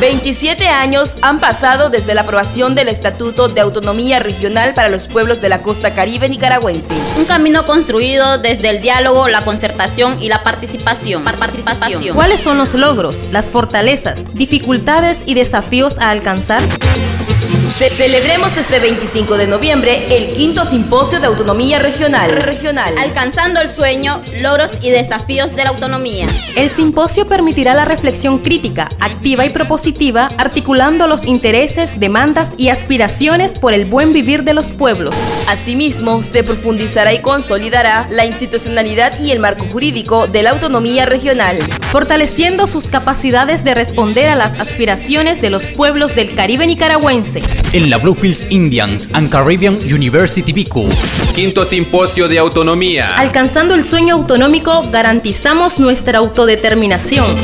27 años han pasado desde la aprobación del Estatuto de Autonomía Regional para los pueblos de la costa caribe nicaragüense. Un camino construido desde el diálogo, la concertación y la participación. participación. ¿Cuáles son los logros, las fortalezas, dificultades y desafíos a alcanzar? Celebremos este 25 de noviembre el quinto simposio de autonomía regional. regional. Alcanzando el sueño, logros y desafíos de la autonomía. El simposio permitirá la reflexión crítica, activa y propositiva, articulando los intereses, demandas y aspiraciones por el buen vivir de los pueblos. Asimismo, se profundizará y consolidará la institucionalidad y el marco jurídico de la autonomía regional, fortaleciendo sus capacidades de responder a las aspiraciones de los pueblos del Caribe nicaragüense en la Bluefields Indians and Caribbean University Bicu. Quinto Simposio de Autonomía. Alcanzando el sueño autonómico, garantizamos nuestra autodeterminación.